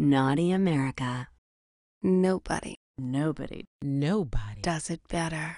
Naughty America. Nobody Nobody. Nobody. does it better.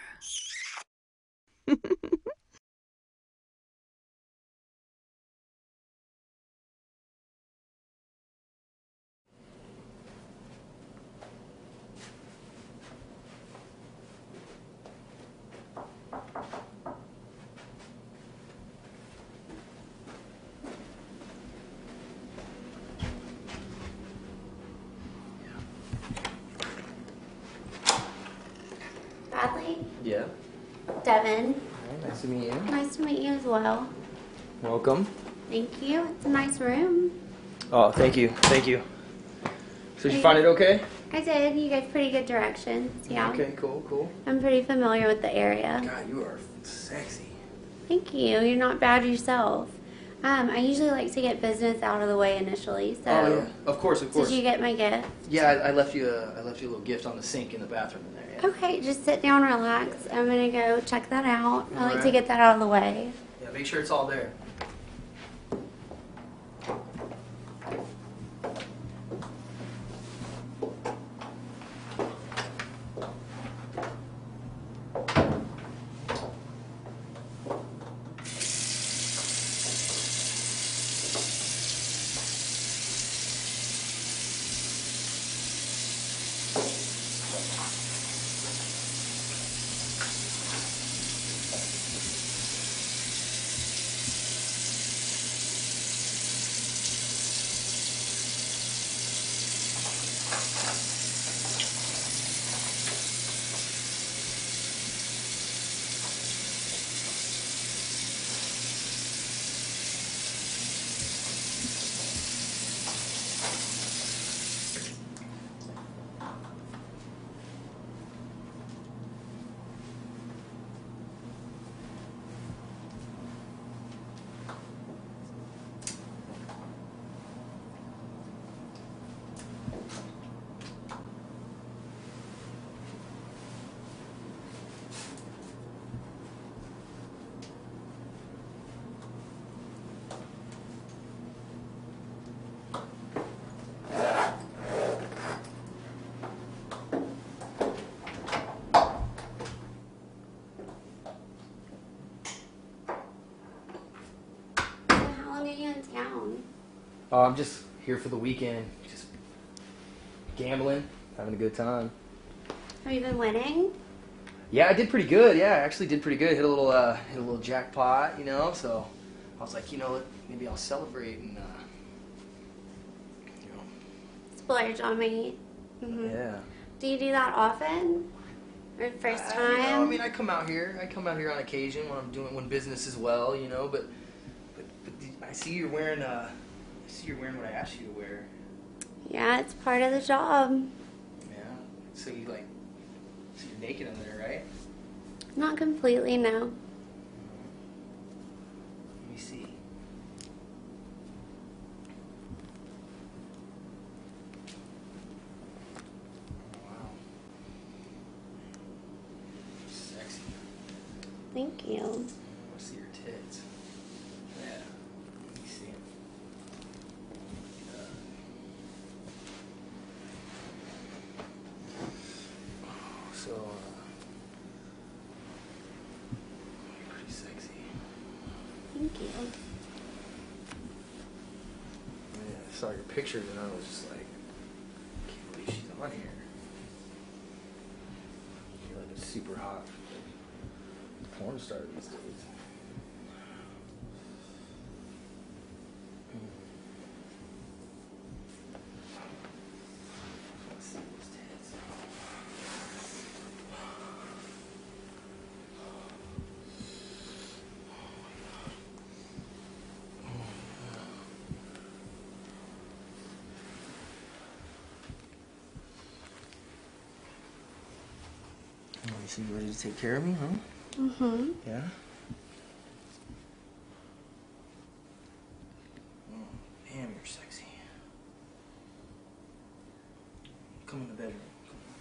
Bradley, Yeah. Devin, Nice to meet you. nice to meet you as well. Welcome. Thank you. It's a nice room. Oh, thank you. Thank you. So did you find it okay? I did. You gave pretty good directions. Yeah. Okay, cool, cool. I'm pretty familiar with the area. God, you are sexy. Thank you. You're not bad yourself. Um, I usually like to get business out of the way initially. So, oh yeah. Of course, of course. did you get my gift? Yeah, I, I left you a I left you a little gift on the sink in the bathroom Okay, just sit down, relax. I'm gonna go check that out. I like to get that out of the way. Yeah, make sure it's all there. So how long are you in town? Oh, I'm just here for the weekend, just gambling, having a good time. Have you been winning? Yeah, I did pretty good. Yeah, I actually did pretty good. Hit a little, uh, hit a little jackpot, you know. So I was like, you know, what, maybe I'll celebrate and, uh, you know, Splurge on me. hmm yeah. Do you do that often? Or first Uh, time? you know, I mean, I come out here. I come out here on occasion when I'm doing when business is well, you know. But, but, but I see you're wearing. Uh, I see you're wearing what I asked you to wear. yeah, it's part of the job. Yeah. So you like, so you're naked under there, right? Not completely, no. Mm-hmm. Let me see. Oh, wow. Sexy. Thank you. I want to see your tits. Yeah. Let me see 'em. Uh, so, uh, you're pretty sexy. Thank you. Yeah, I saw your pictures and I was just like, I can't believe she's on here. You're like a super hot porn star these days. Let's see those tits. Oh, you see, you ready to take care of me, huh? Mm-hmm. Yeah. Oh, damn, you're sexy. Come in the bedroom. Come on.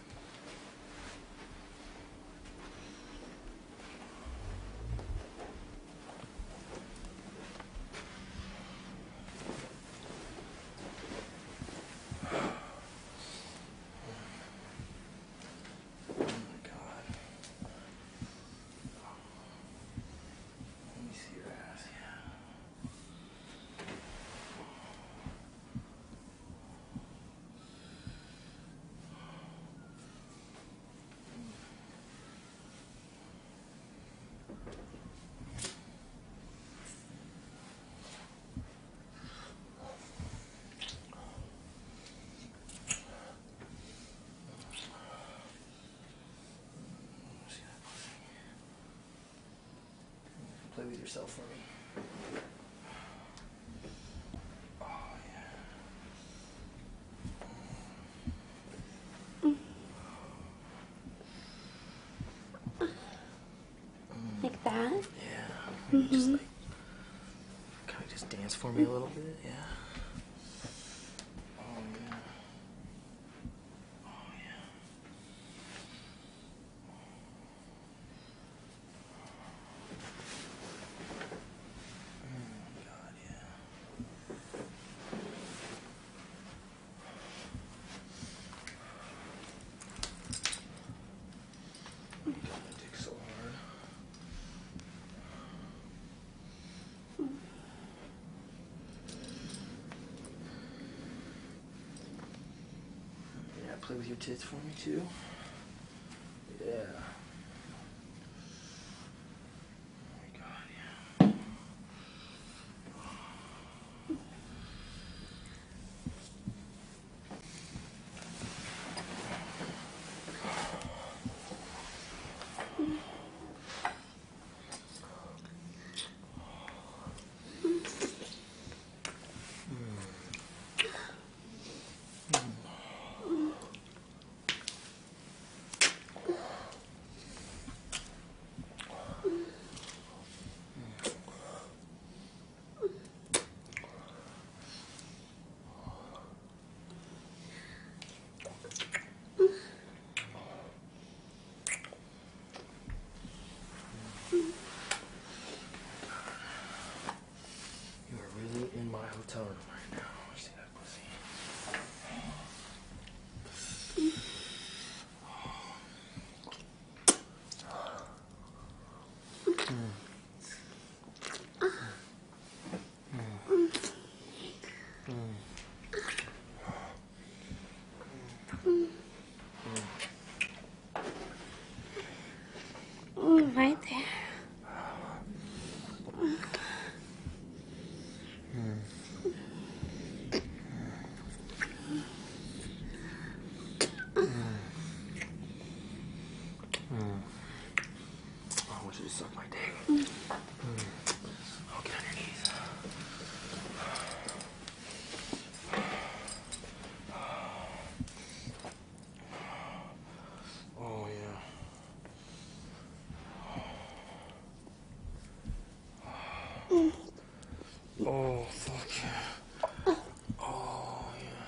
Yourself for me. Oh. Like that? Yeah. Maybe Just like kind of just dance for me a little bit. Yeah. Oh yeah. Oh yeah. Oh God, yeah. God, my dick's so hard. Yeah, play with your tits for me too. Yeah. Oh my god, yeah. You are really in my hotel room right now. See that pussy? Ooh, right there. Oh, I want you to suck my dick. Mm. Mm. Oh, get on your knees. Oh, yeah. Oh, fuck yeah. Oh, yeah.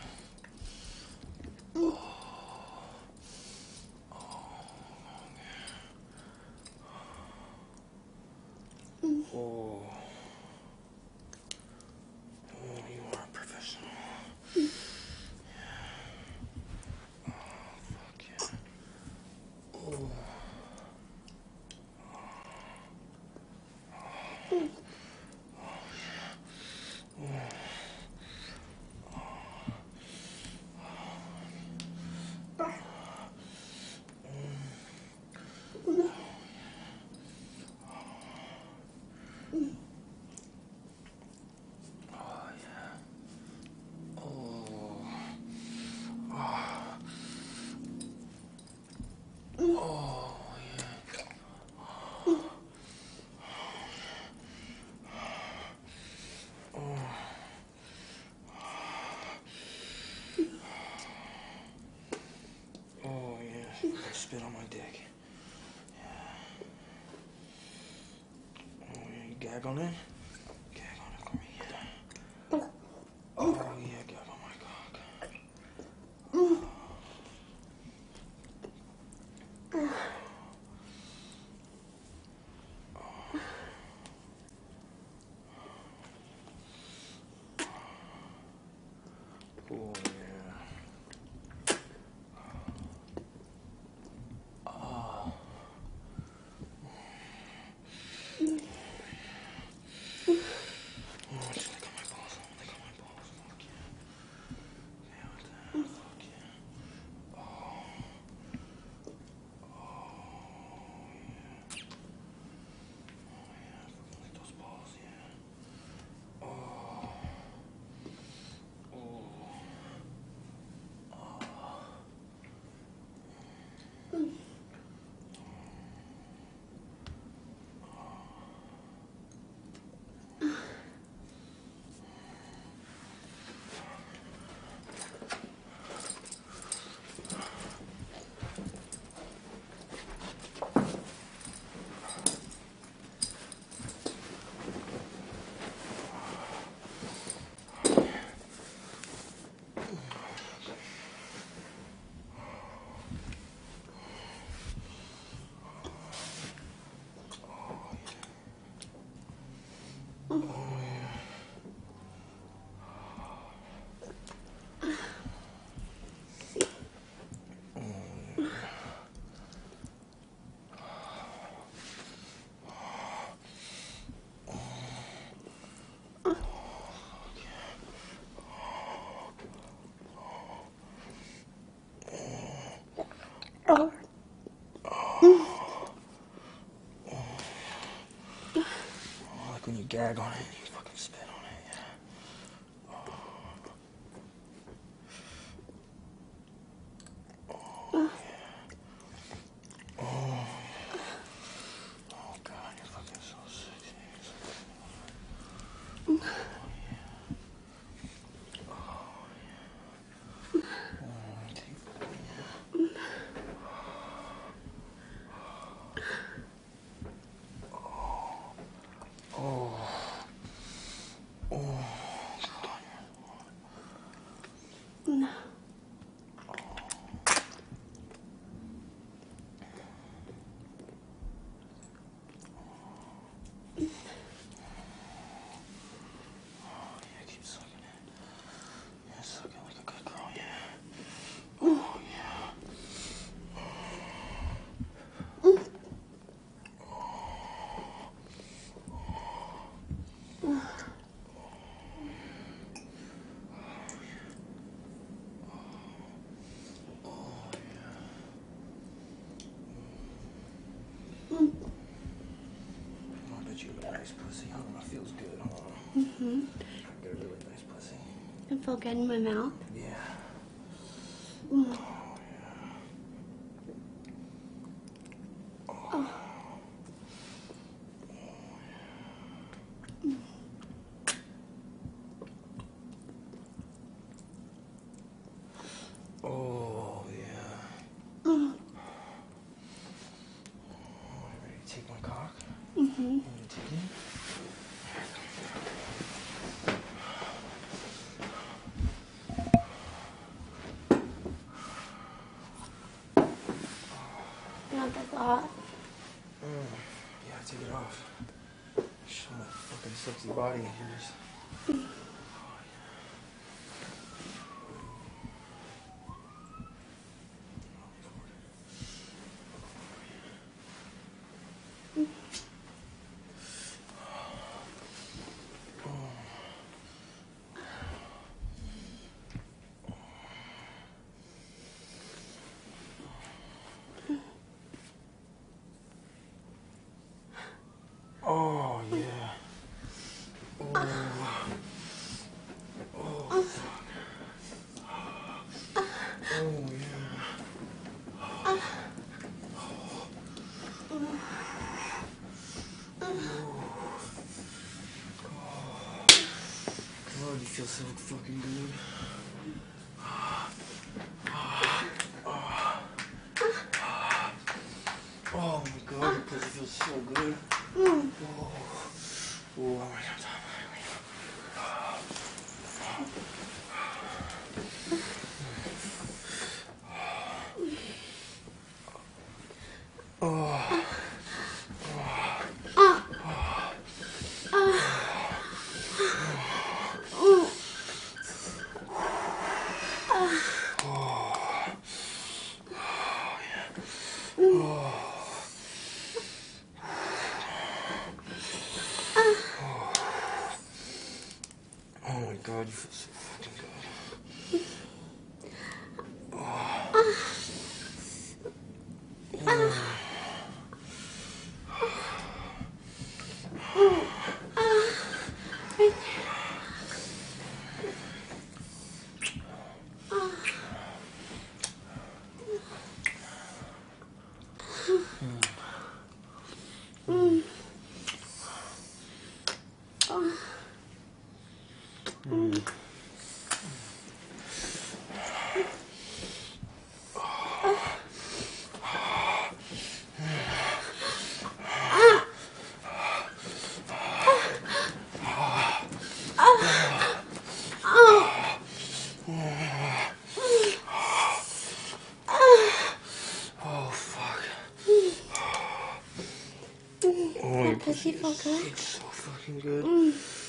Oh. Oh, you are a professional. Yeah. Oh, fuck yeah. Oh. Oh, yeah. Oh. Oh. Oh, yeah. Oh, yeah. Oh, yeah, oh, spit on my dick. Yeah. Oh, yeah. You gag on it? Gag on it for me, yeah. Oh, oh yeah. Gag on my cock. Oh, yeah. Gag on it, you fucking spit on it. Yeah. Oh god, you're fucking so sexy. Yeah, keep sucking it. Yeah, suck it like a good girl, yeah. Oh, yeah. Oh, I bet you have a nice pussy, huh? It feels good, huh? Mm-hmm. Got a really nice pussy. I feel good in my mouth. Yeah. Oh, yeah. Oh, ready to take my cock? Mm-hmm. You ready to take it? Not that hot. Yeah, take it off. Show that fucking sexy body of yours. Oh, yeah. Oh. Oh, fuck. Oh, yeah. God, feel so fucking good. Oh my god, your pussy feels so good. Oh, oh, oh my god. Oh my god, you feel so fucking good. Oh fuck. Oh, good? It's so fucking good. So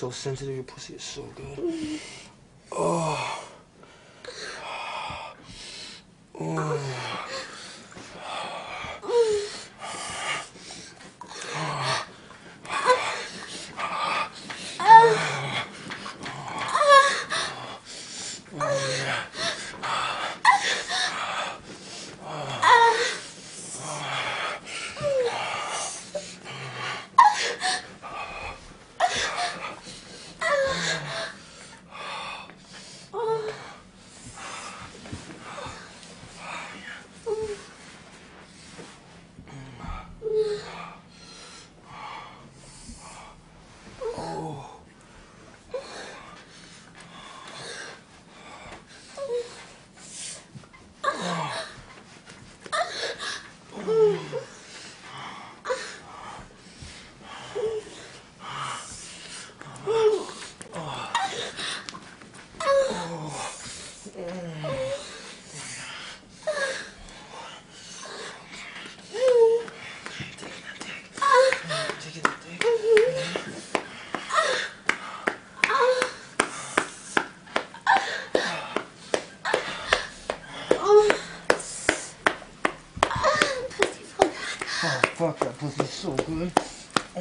so sensitive. Your pussy is so good. Mm. Oh.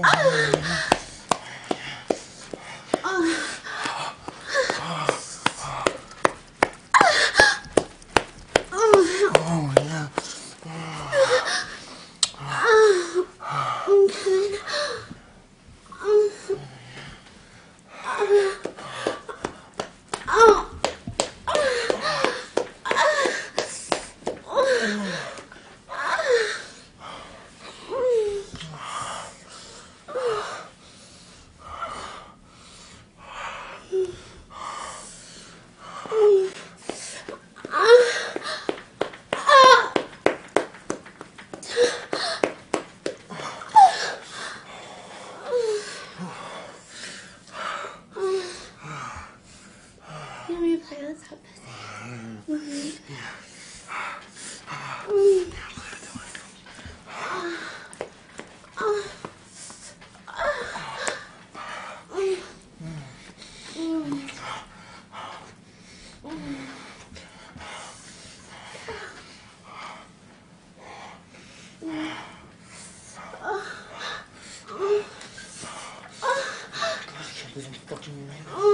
啊 Because fucking you.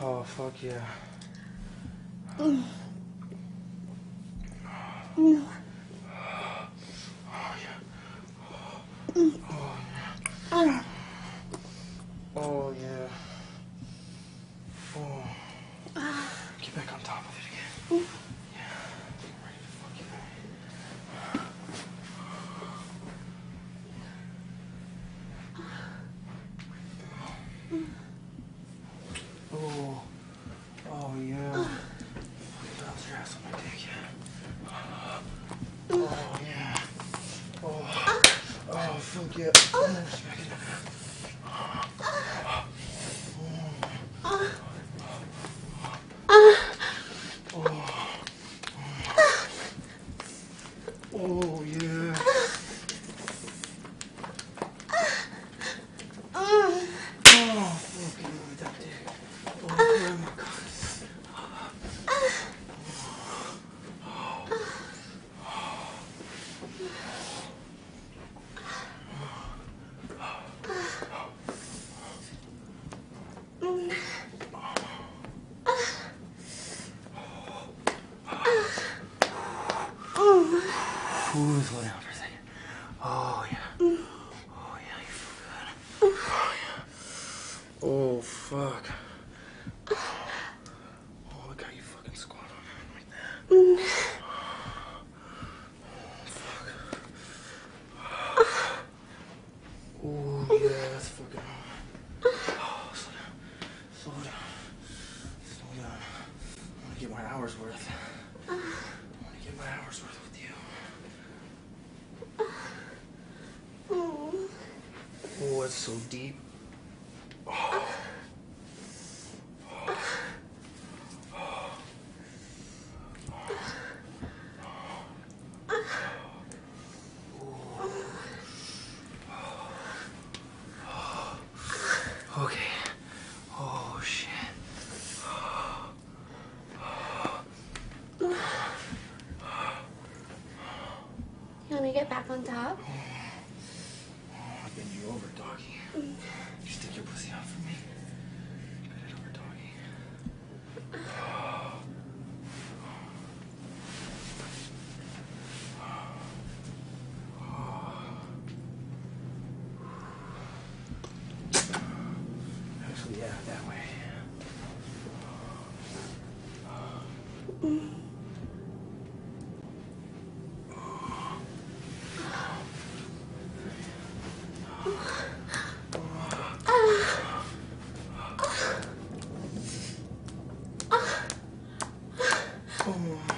Oh, fuck yeah. hours worth. I want to get my hours worth with you. Oh, it's so deep. on top. Come on.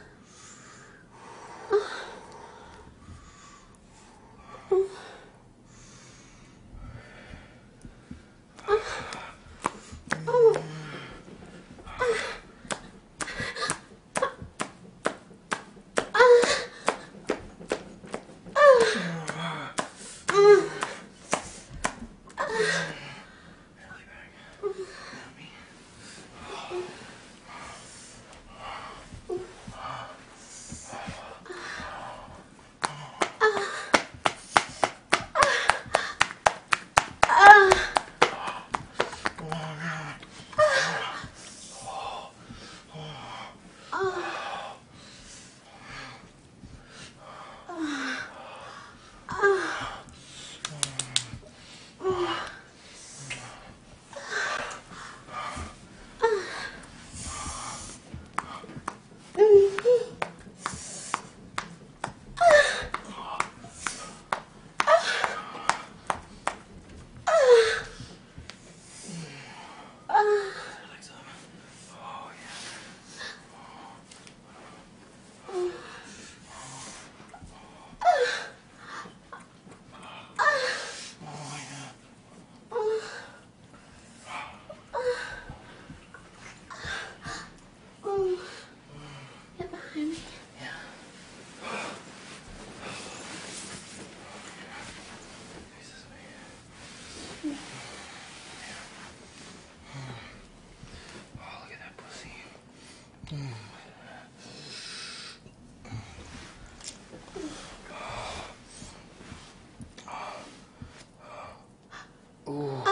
Ooh.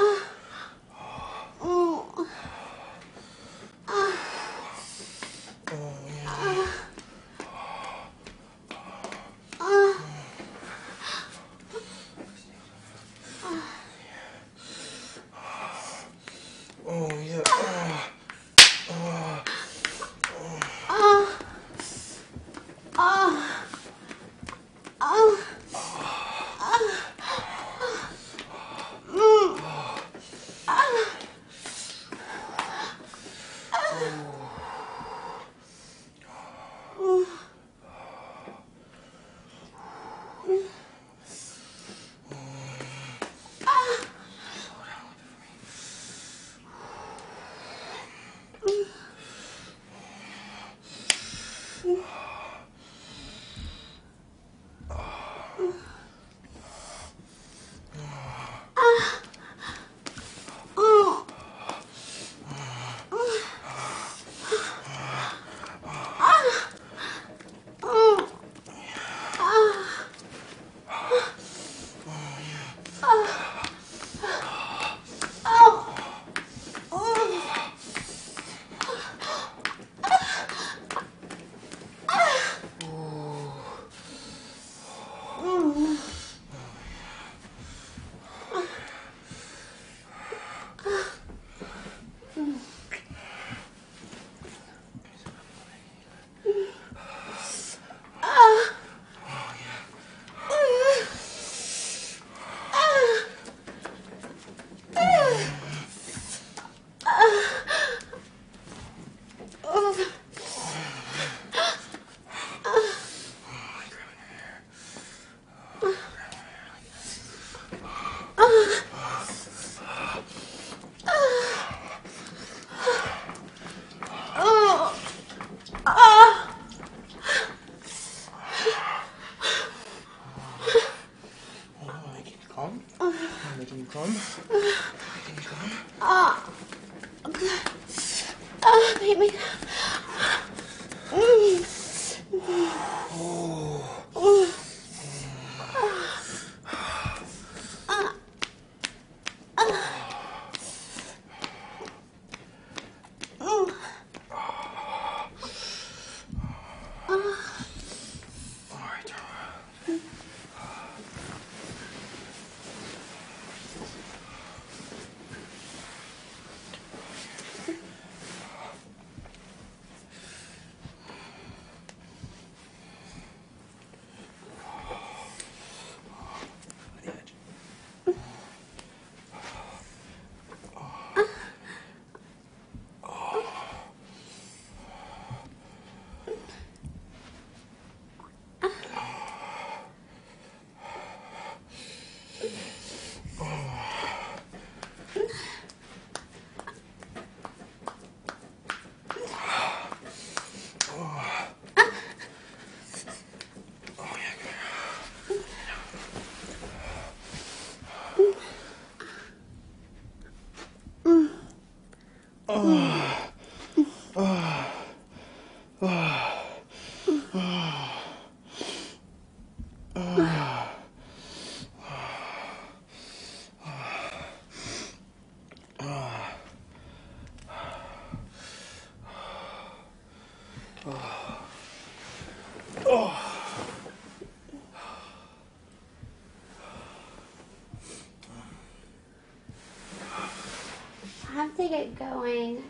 To get going.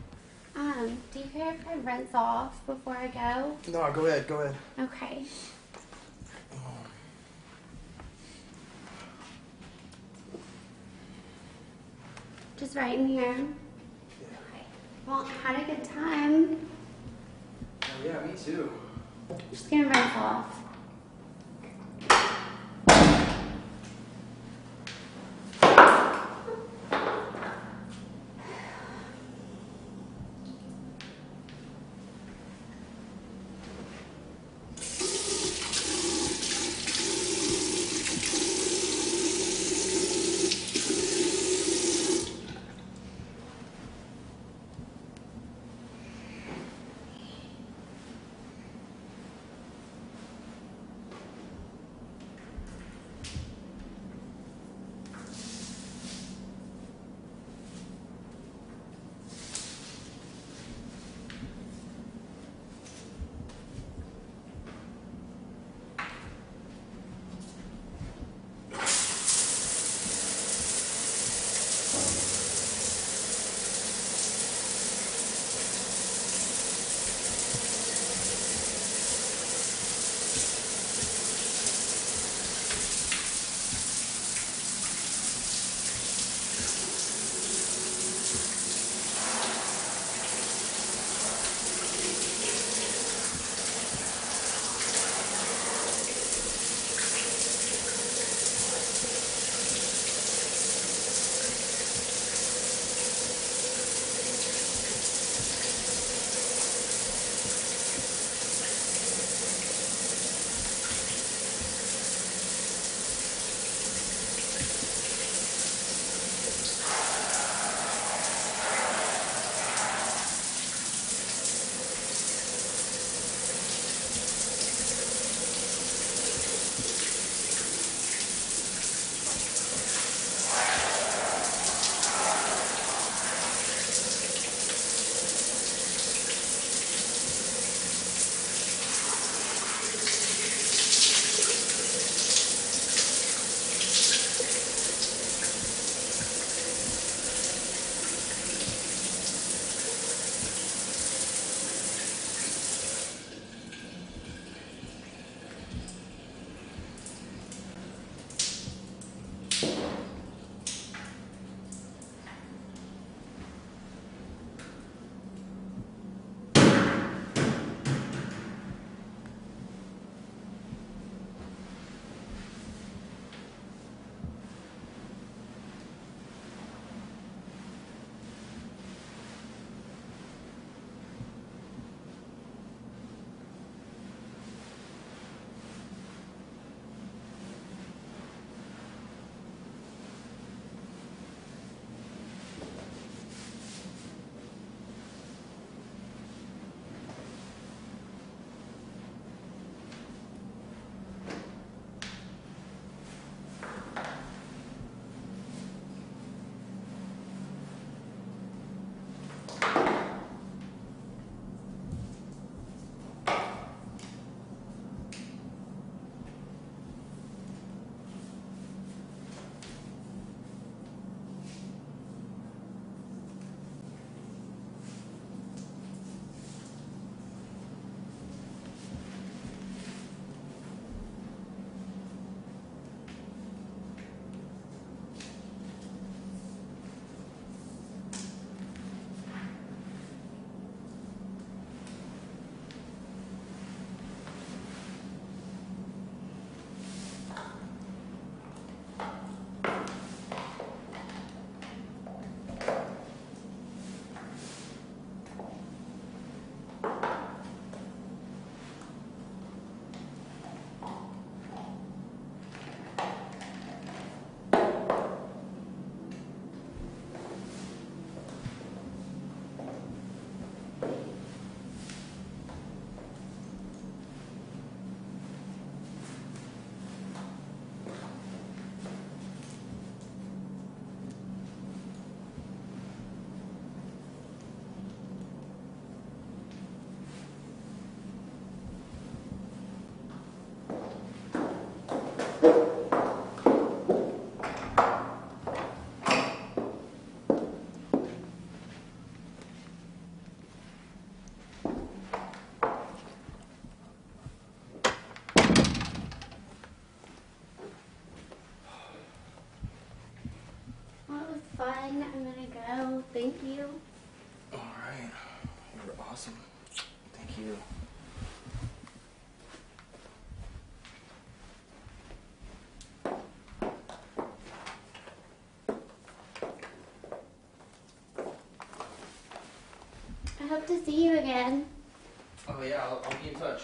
Um, do you care if I rinse off before I go? No, go ahead. Go ahead. Okay. Just right in here. Okay. Well, I had a good time. Oh, yeah, me too. Just gonna rinse off. I'm gonna go. Thank you. All right. You're awesome. Thank you. I hope to see you again. Oh yeah, I'll, I'll be in touch.